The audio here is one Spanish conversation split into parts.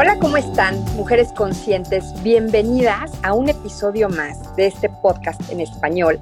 Hola, ¿cómo están, mujeres conscientes? Bienvenidas a un episodio más de este podcast en español.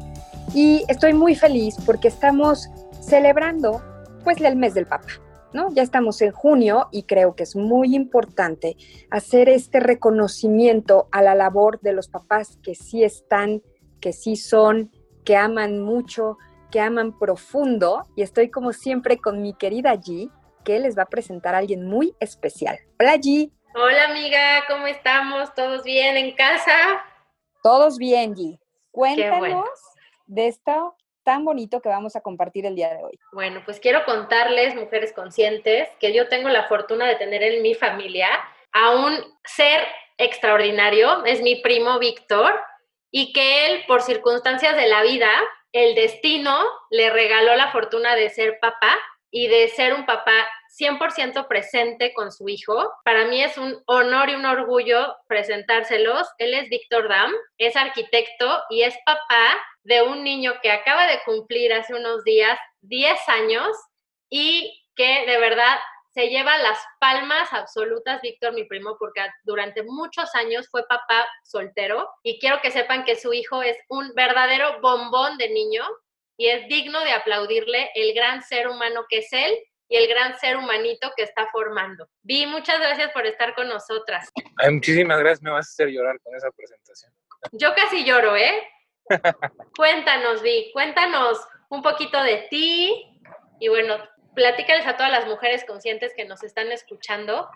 Y estoy muy feliz porque estamos celebrando pues el mes del papá. ¿No? Ya estamos en junio y creo que es muy importante hacer este reconocimiento a la labor de los papás que sí están, que sí son, que aman mucho, que aman profundo. Y estoy como siempre con mi querida G, que les va a presentar a alguien muy especial. Hola G. Hola amiga, ¿cómo estamos? ¿Todos bien en casa? Todos bien, G. Cuéntanos de esto tan bonito que vamos a compartir el día de hoy. Bueno, pues quiero contarles, mujeres conscientes, que yo tengo la fortuna de tener en mi familia a un ser extraordinario, es mi primo Víctor, y que él, por circunstancias de la vida, el destino le regaló la fortuna de ser papá y de ser un papá 100% presente con su hijo. Para mí es un honor y un orgullo presentárselos. Él es Víctor Dam, es arquitecto y es papá de un niño que acaba de cumplir hace unos días 10 años y que de verdad se lleva las palmas absolutas, Víctor, mi primo, porque durante muchos años fue papá soltero y quiero que sepan que su hijo es un verdadero bombón de niño y es digno de aplaudirle el gran ser humano que es él y el gran ser humanito que está formando. Vi, muchas gracias por estar con nosotras. Ay, muchísimas gracias, me vas a hacer llorar con esa presentación. Yo casi lloro, ¿eh? cuéntanos, Vi, cuéntanos un poquito de ti y bueno, platícales a todas las mujeres conscientes que nos están escuchando,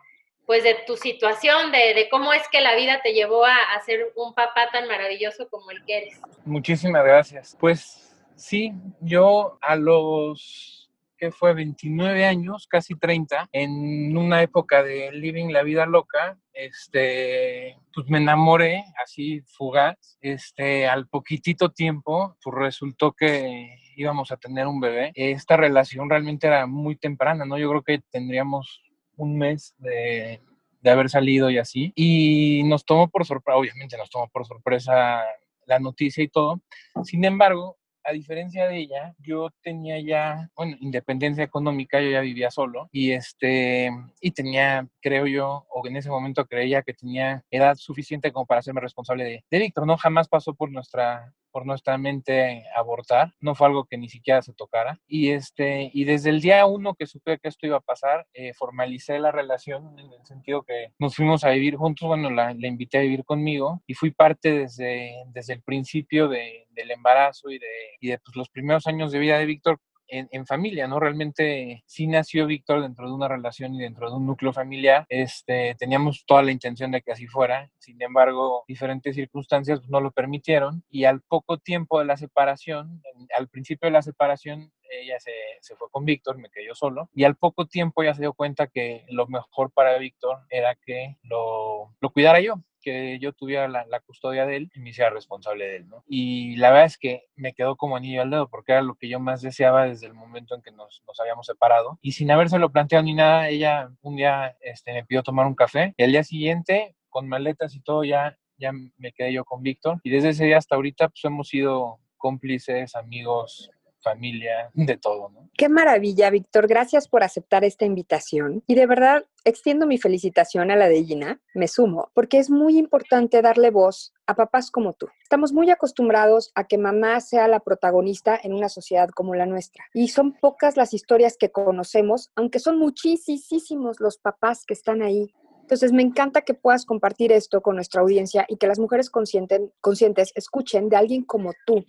pues de tu situación, de, de cómo es que la vida te llevó a, a ser un papá tan maravilloso como el que eres. Muchísimas gracias. Pues sí, yo a los que fue 29 años, casi 30, en una época de living la vida loca, este, pues me enamoré así fugaz, este, al poquitito tiempo, pues resultó que íbamos a tener un bebé. Esta relación realmente era muy temprana, ¿no? Yo creo que tendríamos un mes de, de haber salido y así. Y nos tomó por sorpresa, obviamente nos tomó por sorpresa la noticia y todo. Sin embargo, a diferencia de ella, yo tenía ya, bueno, independencia económica, yo ya vivía solo y este, y tenía, creo yo, o en ese momento creía que tenía edad suficiente como para hacerme responsable de, de Víctor, ¿no? Jamás pasó por nuestra por nuestra mente abortar, no fue algo que ni siquiera se tocara. Y, este, y desde el día uno que supe que esto iba a pasar, eh, formalicé la relación en el sentido que nos fuimos a vivir juntos, bueno, la, la invité a vivir conmigo y fui parte desde, desde el principio de, del embarazo y de, y de pues, los primeros años de vida de Víctor en, familia, ¿no? Realmente sí nació Víctor dentro de una relación y dentro de un núcleo familiar. Este, teníamos toda la intención de que así fuera, sin embargo, diferentes circunstancias no lo permitieron y al poco tiempo de la separación, al principio de la separación, ella se, se, fue con Víctor, me quedé yo solo, y al poco tiempo ya se dio cuenta que lo mejor para Víctor era que lo, lo cuidara yo que yo tuviera la, custodia de él y me hiciera responsable de él, ¿no? Y la verdad es que me quedó como anillo al dedo porque era lo que yo más deseaba desde el momento en que nos, nos habíamos separado. Y sin habérselo planteado ni nada, ella un día este, me pidió tomar un café y al día siguiente, con maletas y todo, ya, ya me quedé yo con Víctor. Y desde ese día hasta ahorita, pues hemos sido cómplices, amigos, familia, de todo. Qué maravilla, Víctor. Gracias por aceptar esta invitación. Y de verdad, extiendo mi felicitación a la de Gina, me sumo, porque es muy importante darle voz a papás como tú. Estamos muy acostumbrados a que mamá sea la protagonista en una sociedad como la nuestra. Y son pocas las historias que conocemos, aunque son muchísimos los papás que están ahí entonces, me encanta que puedas compartir esto con nuestra audiencia y que las mujeres conscientes escuchen de alguien como tú,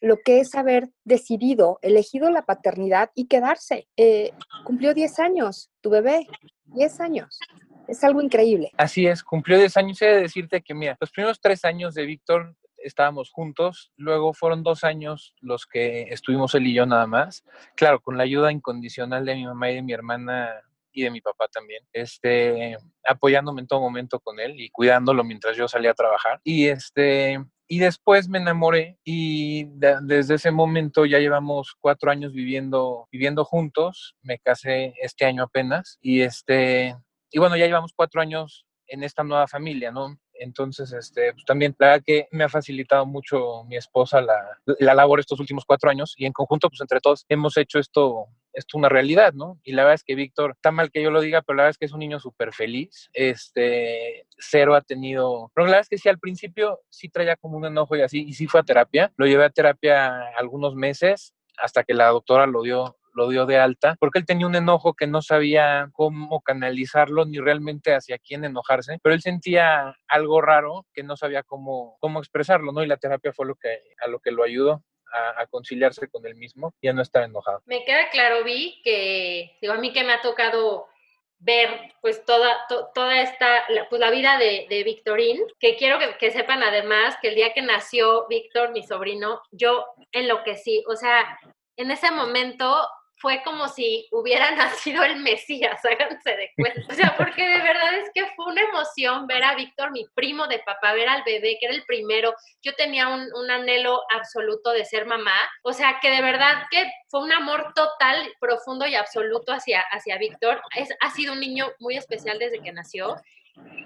lo que es haber decidido, elegido la paternidad y quedarse. Eh, cumplió 10 años, tu bebé, 10 años. Es algo increíble. Así es, cumplió 10 años. He de decirte que, mira, los primeros tres años de Víctor estábamos juntos, luego fueron dos años los que estuvimos él y yo nada más, claro, con la ayuda incondicional de mi mamá y de mi hermana y de mi papá también, este, apoyándome en todo momento con él y cuidándolo mientras yo salía a trabajar. Y este, y después me enamoré y desde ese momento ya llevamos cuatro años viviendo, viviendo juntos. Me casé este año apenas y este, y bueno, ya llevamos cuatro años en esta nueva familia, ¿no? Entonces, este, pues también, la verdad que me ha facilitado mucho mi esposa la, la, labor estos últimos cuatro años y en conjunto, pues entre todos hemos hecho esto, esto una realidad, ¿no? Y la verdad es que Víctor, está mal que yo lo diga, pero la verdad es que es un niño súper feliz. Este, cero ha tenido, pero la verdad es que sí, al principio sí traía como un enojo y así, y sí fue a terapia. Lo llevé a terapia algunos meses hasta que la doctora lo dio lo dio de alta, porque él tenía un enojo que no sabía cómo canalizarlo ni realmente hacia quién enojarse, pero él sentía algo raro que no sabía cómo, cómo expresarlo, ¿no? Y la terapia fue lo que, a lo que lo ayudó. A, conciliarse con él mismo y a no estar enojado. Me queda claro, Vi, que digo, a mí que me ha tocado ver pues toda, toda esta, la, pues la vida de, de Victorín, que quiero que, que, sepan además que el día que nació Víctor, mi sobrino, yo enloquecí, o sea, en ese momento fue como si hubiera nacido el Mesías, háganse de cuenta. O sea, porque de verdad es que fue una emoción ver a Víctor, mi primo de papá, ver al bebé, que era el primero. Yo tenía un, un, anhelo absoluto de ser mamá. O sea, que de verdad que fue un amor total, profundo y absoluto hacia, hacia Víctor. Ha sido un niño muy especial desde que nació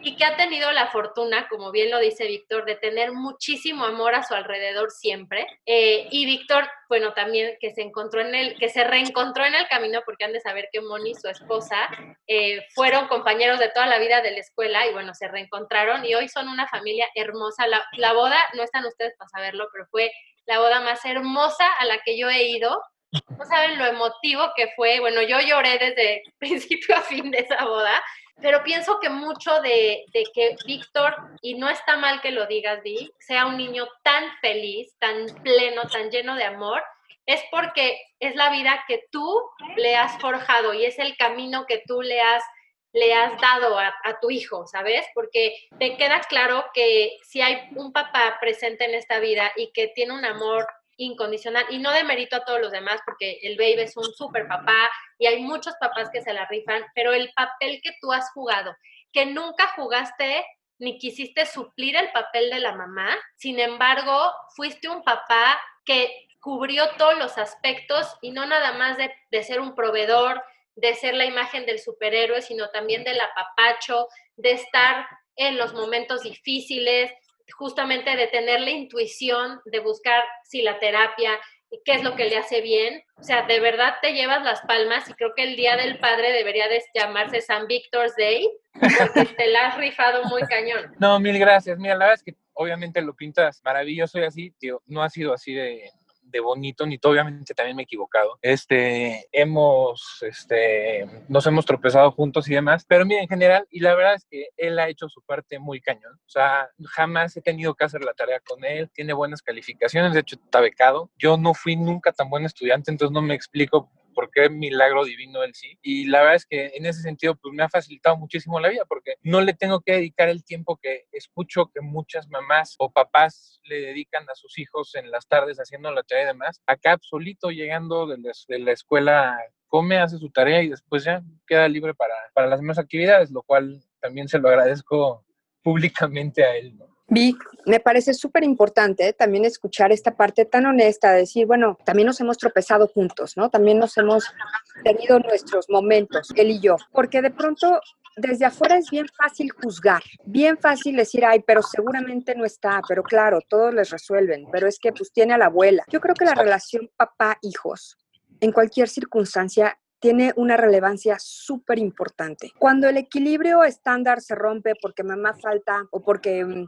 y que ha tenido la fortuna, como bien lo dice Víctor, de tener muchísimo amor a su alrededor siempre. Eh, y Víctor, bueno, también que se encontró en el, que se reencontró en el camino, porque han de saber que Moni, su esposa, eh, fueron compañeros de toda la vida de la escuela y bueno, se reencontraron y hoy son una familia hermosa. La, la boda, no están ustedes para saberlo, pero fue la boda más hermosa a la que yo he ido. No saben lo emotivo que fue. Bueno, yo lloré desde principio a fin de esa boda pero pienso que mucho de, que Víctor, y no está mal que lo digas, Vi, sea un niño tan feliz, tan pleno, tan lleno de amor, es porque es la vida que tú le has forjado y es el camino que tú le has, le has dado a tu hijo, ¿sabes? Porque te queda claro que si hay un papá presente en esta vida y que tiene un amor incondicional y no de mérito a todos los demás porque el baby es un super papá y hay muchos papás que se la rifan, pero el papel que tú has jugado, que nunca jugaste ni quisiste suplir el papel de la mamá, sin embargo, fuiste un papá que cubrió todos los aspectos y no nada más de, de ser un proveedor, de ser la imagen del superhéroe, sino también del apapacho, de estar en los momentos difíciles, justamente de tener la intuición de buscar si la terapia qué es lo que le hace bien. O sea, de verdad te llevas las palmas y creo que el Día del Padre debería de llamarse San Victor's Day porque te la has rifado muy cañón. No, mil gracias. Mira, la verdad es que obviamente lo pintas maravilloso y así, tío, no ha sido así de, de bonito, ni obviamente también me he equivocado. Este, hemos, este, nos hemos tropezado juntos y demás, pero mira, en general, y la verdad es que él ha hecho su parte muy cañón. O sea, jamás he tenido que hacer la tarea con él, tiene buenas calificaciones, de hecho está becado. Yo no fui nunca tan buen estudiante, entonces no me explico por qué milagro divino él sí. Y la verdad es que en ese sentido, pues me ha facilitado muchísimo la vida, porque no le tengo que dedicar el tiempo que escucho que muchas mamás o papás le dedican a sus hijos en las tardes haciendo la tarea y demás. Acá, absoluto, llegando de la, de la escuela come, hace su tarea y después ya queda libre para, para las demás actividades, lo cual también se lo agradezco públicamente a él. ¿no? Vi, me parece súper importante también escuchar esta parte tan honesta, de decir, bueno, también nos hemos tropezado juntos, ¿no? También nos hemos tenido nuestros momentos, él y yo, porque de pronto desde afuera es bien fácil juzgar, bien fácil decir, ay, pero seguramente no está, pero claro, todos les resuelven, pero es que pues tiene a la abuela. Yo creo que la relación papá-hijos, en cualquier circunstancia, tiene una relevancia súper importante. Cuando el equilibrio estándar se rompe porque mamá falta o porque mm,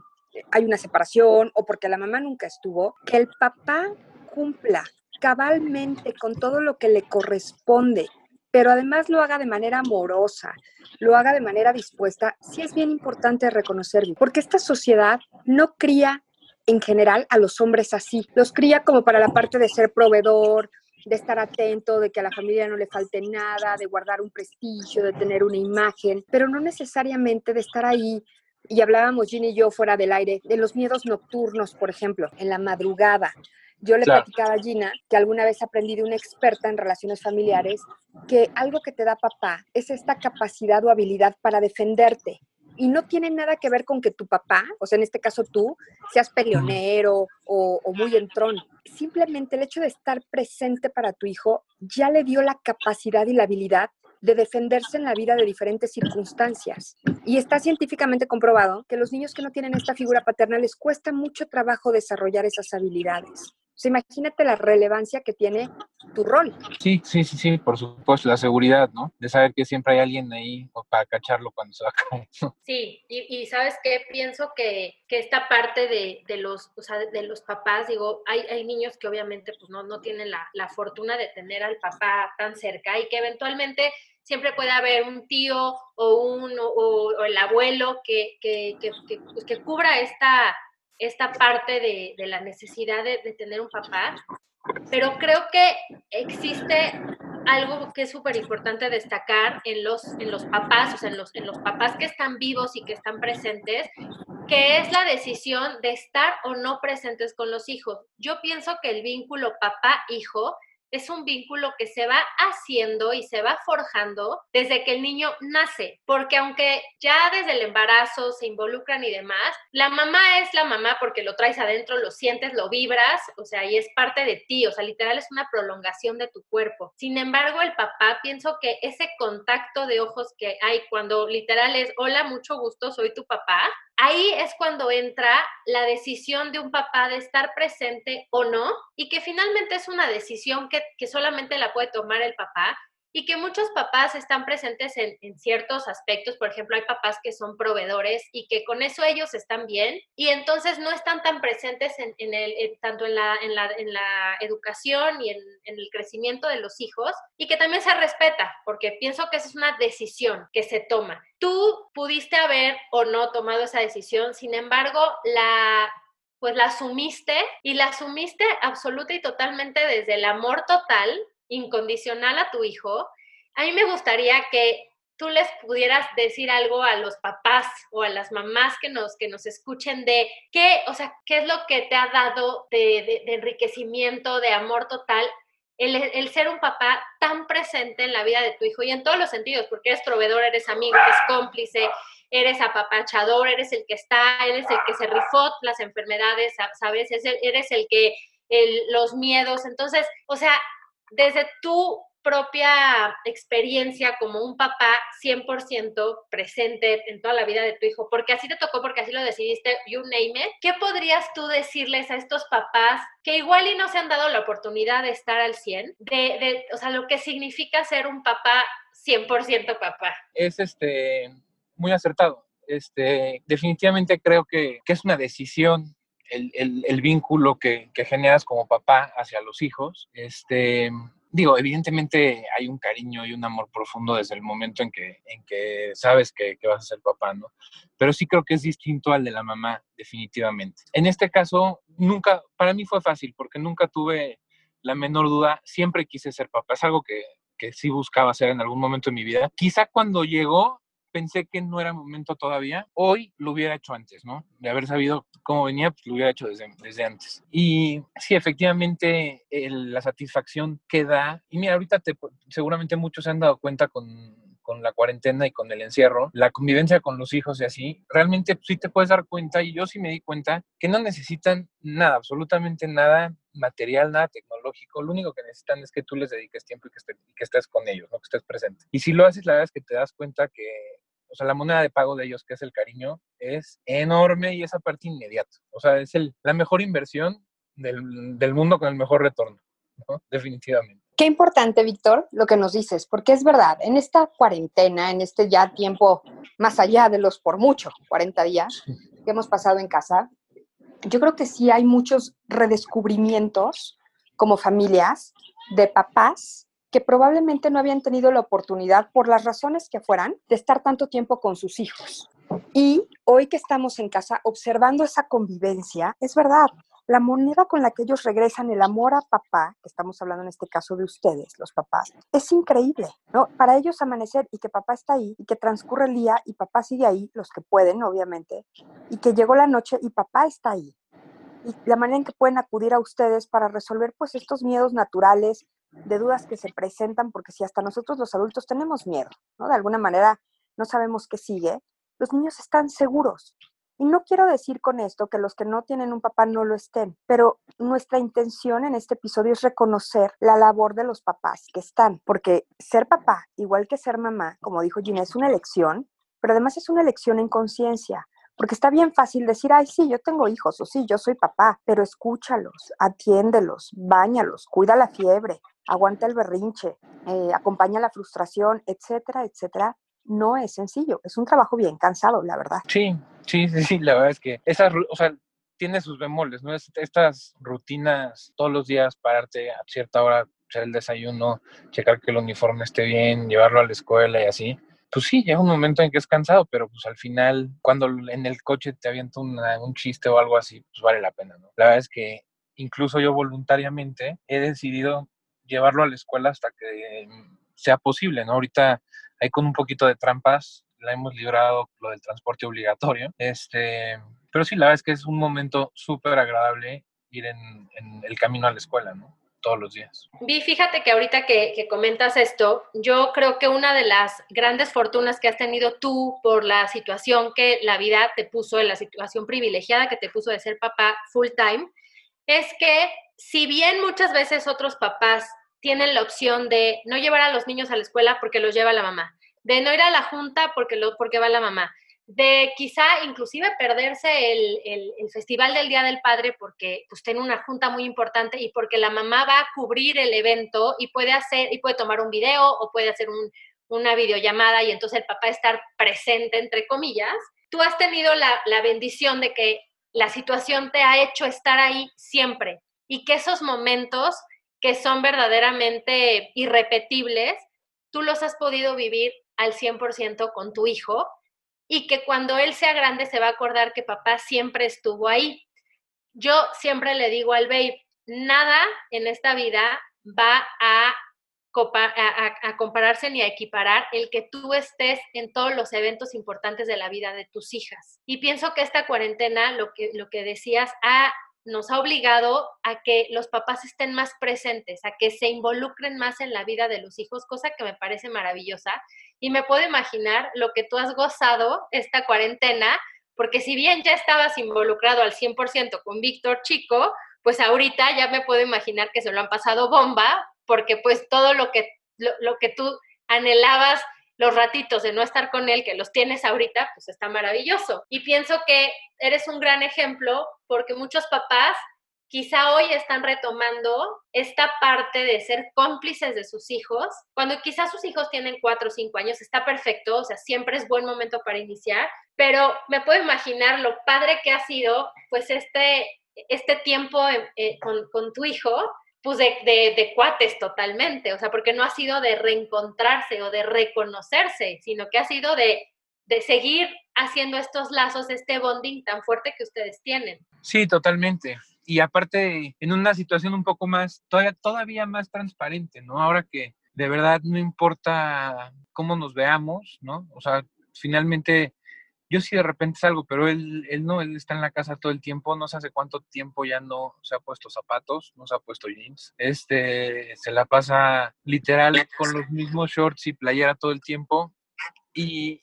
hay una separación o porque la mamá nunca estuvo, que el papá cumpla cabalmente con todo lo que le corresponde, pero además lo haga de manera amorosa, lo haga de manera dispuesta, sí es bien importante reconocerlo, porque esta sociedad no cría en general a los hombres así. Los cría como para la parte de ser proveedor, de estar atento, de que a la familia no le falte nada, de guardar un prestigio, de tener una imagen, pero no necesariamente de estar ahí. Y hablábamos Ginny y yo fuera del aire de los miedos nocturnos, por ejemplo, en la madrugada. Yo le platicaba a Gina que alguna vez aprendí de una experta en relaciones familiares que algo que te da papá es esta capacidad o habilidad para defenderte. Y no tiene nada que ver con que tu papá, o sea, en este caso tú, seas peleonero o, o muy entrón. Simplemente el hecho de estar presente para tu hijo ya le dio la capacidad y la habilidad de defenderse en la vida de diferentes circunstancias. Y está científicamente comprobado que los niños que no tienen esta figura paterna les cuesta mucho trabajo desarrollar esas habilidades imagínate la relevancia que tiene tu rol. Sí, sí, sí, sí, por supuesto, la seguridad, ¿no? De saber que siempre hay alguien ahí para cacharlo cuando se va a caer. Sí, y, sabes qué, pienso que, que esta parte de, de, los, o sea, de los papás, digo, hay, hay niños que obviamente pues no, no tienen la, la fortuna de tener al papá tan cerca y que eventualmente siempre puede haber un tío o, un, o, el abuelo que, que, que, pues, que, cubra esta, esta parte de, de la necesidad de, de, tener un papá, pero creo que existe algo que es súper importante destacar en los, en los papás, o sea, en los, en los papás que están vivos y que están presentes, que es la decisión de estar o no presentes con los hijos. Yo pienso que el vínculo papá-hijo es un vínculo que se va haciendo y se va forjando desde que el niño nace, porque aunque ya desde el embarazo se involucran y demás, la mamá es la mamá porque lo traes adentro, lo sientes, lo vibras, o sea, y es parte de ti, o sea, literal es una prolongación de tu cuerpo. Sin embargo, el papá, pienso que ese contacto de ojos que hay cuando literal es, hola, mucho gusto, soy tu papá, ahí es cuando entra la decisión de un papá de estar presente o no, y que finalmente es una decisión que, que solamente la puede tomar el papá, y que muchos papás están presentes en, ciertos aspectos. Por ejemplo, hay papás que son proveedores y que con eso ellos están bien y entonces no están tan presentes en, el, tanto la, la, en la educación y en, el crecimiento de los hijos y que también se respeta, porque pienso que esa es una decisión que se toma. Tú pudiste haber o no tomado esa decisión, sin embargo, la pues la asumiste y la asumiste absoluta y totalmente desde el amor total incondicional a tu hijo, a mí me gustaría que tú les pudieras decir algo a los papás o a las mamás que nos, que nos escuchen de qué, o sea, qué es lo que te ha dado de, enriquecimiento, de amor total, el, el, ser un papá tan presente en la vida de tu hijo y en todos los sentidos, porque eres proveedor, eres amigo, eres cómplice, eres apapachador, eres el que está, eres el que se rifó las enfermedades, ¿sabes? Eres el que los miedos, entonces, o sea, desde tu propia experiencia como un papá 100% presente en toda la vida de tu hijo, porque así te tocó, porque así lo decidiste, you name it, ¿qué podrías tú decirles a estos papás que igual y no se han dado la oportunidad de estar al 100, de, de o sea, lo que significa ser un papá 100% papá? Es este, muy acertado. Este, definitivamente creo que, que es una decisión el, el, vínculo que, que, generas como papá hacia los hijos. Este, digo, evidentemente hay un cariño y un amor profundo desde el momento en que, en que sabes que, que, vas a ser papá, ¿no? Pero sí creo que es distinto al de la mamá, definitivamente. En este caso, nunca, para mí fue fácil porque nunca tuve la menor duda, siempre quise ser papá. Es algo que, que sí buscaba hacer en algún momento de mi vida. Quizá cuando llegó, pensé que no era momento todavía. Hoy lo hubiera hecho antes, ¿no? De haber sabido cómo venía, pues lo hubiera hecho desde, desde antes. Y sí, efectivamente, la satisfacción que da, y mira, ahorita te, seguramente muchos se han dado cuenta con, con la cuarentena y con el encierro, la convivencia con los hijos y así, realmente sí te puedes dar cuenta, y yo sí me di cuenta, que no necesitan nada, absolutamente nada material, nada tecnológico, lo único que necesitan es que tú les dediques tiempo y que, estés, que estés con ellos, ¿no? que estés presente. Y si lo haces, la verdad es que te das cuenta que o sea, la moneda de pago de ellos, que es el cariño, es enorme y esa parte inmediata. O sea, es el, la mejor inversión del, del mundo con el mejor retorno, ¿no? definitivamente. Qué importante, Víctor, lo que nos dices, porque es verdad, en esta cuarentena, en este ya tiempo más allá de los por mucho, 40 días que hemos pasado en casa, yo creo que sí hay muchos redescubrimientos como familias de papás que probablemente no habían tenido la oportunidad, por las razones que fueran, de estar tanto tiempo con sus hijos. Y hoy que estamos en casa observando esa convivencia, es verdad, la moneda con la que ellos regresan el amor a papá, que estamos hablando en este caso de ustedes, los papás, es increíble, ¿no? Para ellos amanecer y que papá está ahí y que transcurre el día y papá sigue ahí, los que pueden, obviamente, y que llegó la noche y papá está ahí. Y la manera en que pueden acudir a ustedes para resolver pues estos miedos naturales, de dudas que se presentan, porque si hasta nosotros los adultos tenemos miedo, ¿no? De alguna manera no sabemos qué sigue, los niños están seguros. Y no quiero decir con esto que los que no tienen un papá no lo estén, pero nuestra intención en este episodio es reconocer la labor de los papás que están, porque ser papá, igual que ser mamá, como dijo Gina, es una elección, pero además es una elección en conciencia. Porque está bien fácil decir, ay, sí, yo tengo hijos, o sí, yo soy papá, pero escúchalos, atiéndelos, báñalos, cuida la fiebre, aguanta el berrinche, eh, acompaña la frustración, etcétera, etcétera, no es sencillo. Es un trabajo bien cansado, la verdad. Sí, sí, sí, sí, la verdad es que esas, o sea, tiene sus bemoles, ¿no? estas rutinas todos los días, pararte a cierta hora, hacer el desayuno, checar que el uniforme esté bien, llevarlo a la escuela y así. Pues sí, llega un momento en que es cansado, pero pues al final, cuando en el coche te avienta un chiste o algo así, pues vale la pena, ¿no? La verdad es que incluso yo voluntariamente he decidido llevarlo a la escuela hasta que sea posible, ¿no? Ahorita ahí con un poquito de trampas la hemos librado lo del transporte obligatorio. Este, pero sí, la verdad es que es un momento súper agradable ir en, el camino a la escuela, ¿no? Todos los días. Vi, fíjate que ahorita que, que, comentas esto, yo creo que una de las grandes fortunas que has tenido tú por la situación que la vida te puso, en la situación privilegiada que te puso de ser papá full time, es que si bien muchas veces otros papás tienen la opción de no llevar a los niños a la escuela porque los lleva la mamá, de no ir a la junta porque, lo, porque va la mamá, de quizá inclusive perderse el, el, Festival del Día del Padre porque pues tiene una junta muy importante y porque la mamá va a cubrir el evento y puede hacer y puede tomar un video o puede hacer un, una videollamada y entonces el papá estar presente entre comillas. Tú has tenido la, la bendición de que la situación te ha hecho estar ahí siempre y que esos momentos que son verdaderamente irrepetibles, tú los has podido vivir al 100% con tu hijo y que cuando él sea grande se va a acordar que papá siempre estuvo ahí. Yo siempre le digo al babe, nada en esta vida va a, compararse ni a equiparar el que tú estés en todos los eventos importantes de la vida de tus hijas. Y pienso que esta cuarentena, lo que, lo que decías, ha nos ha obligado a que los papás estén más presentes, a que se involucren más en la vida de los hijos, cosa que me parece maravillosa. Y me puedo imaginar lo que tú has gozado esta cuarentena, porque si bien ya estabas involucrado al 100% con Víctor Chico, pues ahorita ya me puedo imaginar que se lo han pasado bomba, porque pues todo lo que, lo, que tú anhelabas los ratitos de no estar con él, que los tienes ahorita, pues está maravilloso. Y pienso que eres un gran ejemplo porque muchos papás quizá hoy están retomando esta parte de ser cómplices de sus hijos, cuando quizás sus hijos tienen cuatro o cinco años, está perfecto, o sea, siempre es buen momento para iniciar, pero me puedo imaginar lo padre que ha sido, pues, este, este tiempo eh, con, tu hijo, pues, de, cuates totalmente, o sea, porque no ha sido de reencontrarse o de reconocerse, sino que ha sido de de seguir haciendo estos lazos, este bonding tan fuerte que ustedes tienen. Sí, totalmente. Y aparte, en una situación un poco más, todavía, todavía más transparente, ¿no? Ahora que de verdad no importa cómo nos veamos, ¿no? O sea, finalmente yo sí de repente salgo, pero él, él no, él está en la casa todo el tiempo, no sé hace cuánto tiempo ya no se ha puesto zapatos, no se ha puesto jeans, este, se la pasa literal con los mismos shorts y playera todo el tiempo y,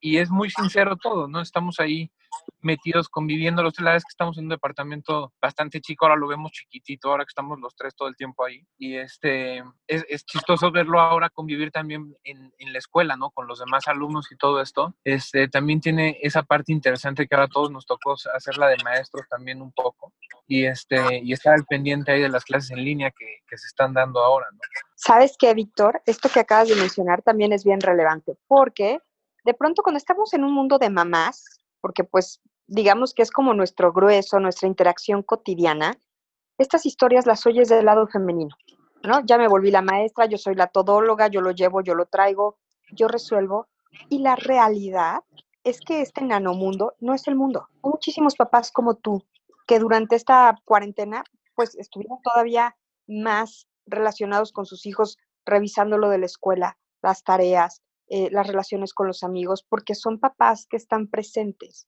y es muy sincero todo, ¿no? Estamos ahí metidos conviviendo. Los la vez que estamos en un departamento bastante chico, ahora lo vemos chiquitito, ahora que estamos los tres todo el tiempo ahí. Y este es, es chistoso verlo ahora convivir también en, en, la escuela, ¿no? Con los demás alumnos y todo esto. Este también tiene esa parte interesante que ahora todos nos tocó hacerla de maestros también un poco. Y este y estar al pendiente ahí de las clases en línea que, que se están dando ahora, ¿no? ¿Sabes qué, Víctor? Esto que acabas de mencionar también es bien relevante, porque de pronto cuando estamos en un mundo de mamás, porque pues digamos que es como nuestro grueso, nuestra interacción cotidiana, estas historias las oyes del lado femenino, ¿no? Ya me volví la maestra, yo soy la todóloga, yo lo llevo, yo lo traigo, yo resuelvo. Y la realidad es que este nanomundo no es el mundo. Muchísimos papás como tú que durante esta cuarentena pues estuvieron todavía más relacionados con sus hijos, revisando lo de la escuela, las tareas, eh, las relaciones con los amigos, porque son papás que están presentes.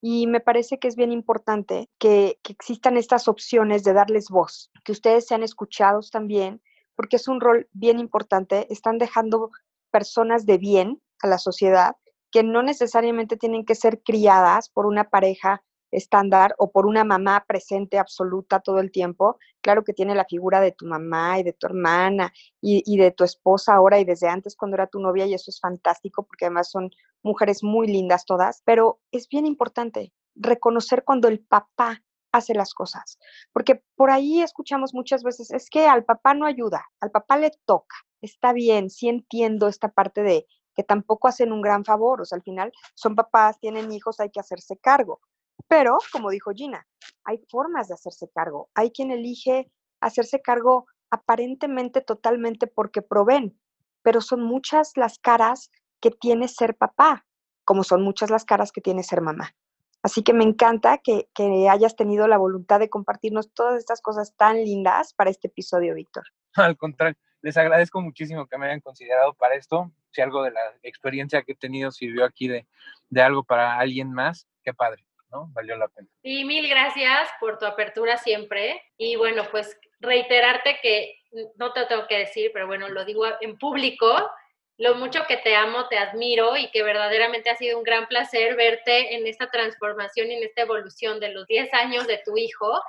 Y me parece que es bien importante que, que existan estas opciones de darles voz, que ustedes sean escuchados también, porque es un rol bien importante. Están dejando personas de bien a la sociedad que no necesariamente tienen que ser criadas por una pareja estándar o por una mamá presente absoluta todo el tiempo. Claro que tiene la figura de tu mamá y de tu hermana y, de tu esposa ahora y desde antes cuando era tu novia y eso es fantástico porque además son mujeres muy lindas todas, pero es bien importante reconocer cuando el papá hace las cosas, porque por ahí escuchamos muchas veces, es que al papá no ayuda, al papá le toca, está bien, sí entiendo esta parte de que tampoco hacen un gran favor, o sea, al final son papás, tienen hijos, hay que hacerse cargo, pero, como dijo Gina, hay formas de hacerse cargo. Hay quien elige hacerse cargo aparentemente totalmente porque proveen, pero son muchas las caras que tiene ser papá, como son muchas las caras que tiene ser mamá. Así que me encanta que, que, hayas tenido la voluntad de compartirnos todas estas cosas tan lindas para este episodio, Víctor. Al contrario, les agradezco muchísimo que me hayan considerado para esto. Si algo de la experiencia que he tenido sirvió aquí de, de algo para alguien más, qué padre. Valió la pena. Y mil gracias por tu apertura siempre. Y bueno, pues reiterarte que no te tengo que decir, pero bueno, lo digo en público, lo mucho que te amo, te admiro y que verdaderamente ha sido un gran placer verte en esta transformación y en esta evolución de los 10 años de tu hijo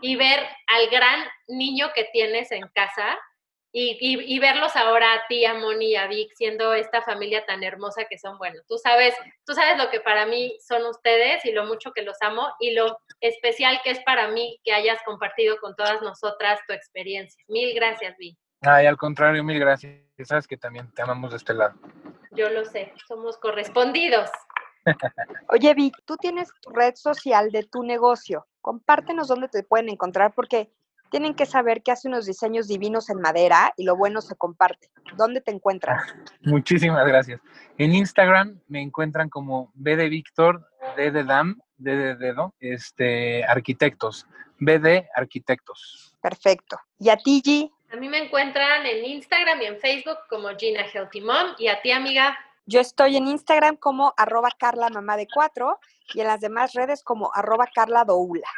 y ver al gran niño que tienes en casa y, verlos ahora a ti, a Moni y a Vic, siendo esta familia tan hermosa que son, bueno, tú sabes, tú sabes lo que para mí son ustedes y lo mucho que los amo y lo especial que es para mí que hayas compartido con todas nosotras tu experiencia. Mil gracias, Vic. Ay, al contrario, mil gracias. Sabes que también te amamos de este lado. Yo lo sé, somos correspondidos. Oye, Vic, tú tienes tu red social de tu negocio. Compártenos dónde te pueden encontrar porque tienen que saber que hace unos diseños divinos en madera y lo bueno se comparte. ¿Dónde te encuentras? Muchísimas gracias. En Instagram me encuentran como B de Víctor, D de Dam, D de Dedo, este, Arquitectos, BD Arquitectos. Perfecto. ¿Y a ti, G? A mí me encuentran en Instagram y en Facebook como Gina Healthy Mom. ¿Y a ti, amiga? Yo estoy en Instagram como arroba Carla Mamá de Cuatro y en las demás redes como arroba Carla Doula.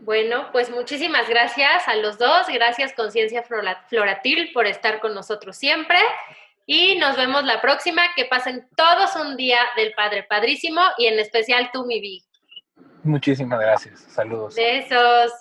Bueno, pues muchísimas gracias a los dos. Gracias Conciencia Floratil por estar con nosotros siempre. Y nos vemos la próxima. Que pasen todos un día del Padre Padrísimo y en especial tú, mi. Muchísimas gracias. Saludos. Besos.